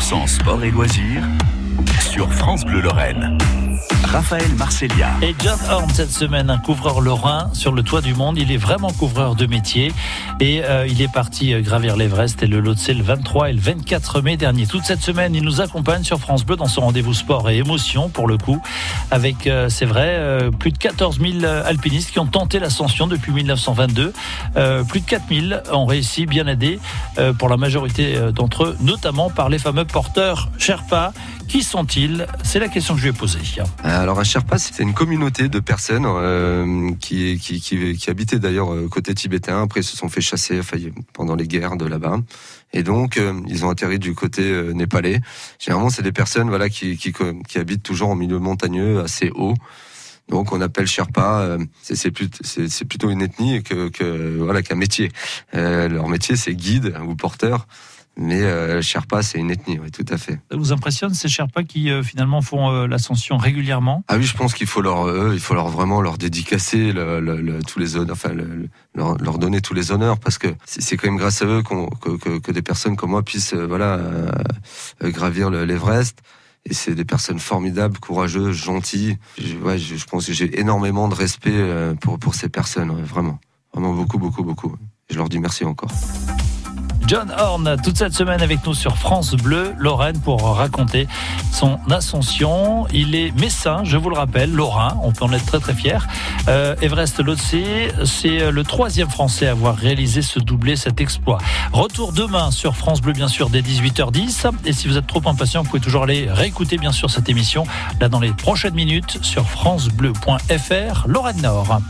100% sport et loisirs sur France Bleu Lorraine. Raphaël Marcelia. Et John Horn cette semaine, un couvreur lorrain sur le toit du monde. Il est vraiment couvreur de métier et euh, il est parti euh, gravir l'Everest et le Lhotse le 23 et le 24 mai dernier. Toute cette semaine, il nous accompagne sur France Bleu dans son rendez-vous sport et émotion pour le coup, avec euh, c'est vrai plus de 14 000 alpinistes qui ont tenté l'ascension depuis 1922. Euh, plus de 4 000 ont réussi, bien aidés pour la majorité d'entre eux, notamment par les fameux porteurs Sherpa. Qui sont-ils? C'est la question que je lui ai posée. Alors un Sherpa, c'est une communauté de personnes euh, qui, qui, qui, habitaient d'ailleurs euh, côté tibétain. Après, ils se sont fait chasser pendant les guerres de là-bas. Et donc, euh, ils ont atterri du côté népalais. Généralement, c'est des personnes voilà qui, qui, habitent toujours en milieu montagneux, assez haut. Donc, on appelle Sherpa. c'est plutôt une ethnie que, voilà qu'un métier. Leur métier, c'est guide ou porteur. Mais euh, Sherpa, c'est une ethnie, oui, tout à fait. Ça vous impressionne ces Sherpas qui euh, finalement font euh, l'ascension régulièrement? Ah oui, je pense qu'il faut leur, il faut leur vraiment leur dédicacer le, le- le- tous les honneurs, enfin, le- le- leur, leur donner tous les honneurs parce que c'est quand même grâce à eux que, que, que des personnes comme moi puissent, voilà, gravir le- l'Everest. Et c'est des personnes formidables, courageuses, gentilles. Je, ouais, je, je pense que j'ai énormément de respect pour pour ces personnes, ouais, vraiment, vraiment beaucoup, beaucoup, beaucoup. Je leur dis merci encore. John Horn, toute cette semaine avec nous sur France Bleu, Lorraine, pour raconter son ascension. Il est messin, je vous le rappelle, Lorrain, on peut en être très très fier. Euh, Everest Lhotse, c'est le troisième Français à avoir réalisé ce doublé, cet exploit. Retour demain sur France Bleu, bien sûr, dès 18h10. Et si vous êtes trop impatient, vous pouvez toujours aller réécouter, bien sûr, cette émission, là dans les prochaines minutes, sur francebleu.fr, Lorraine Nord.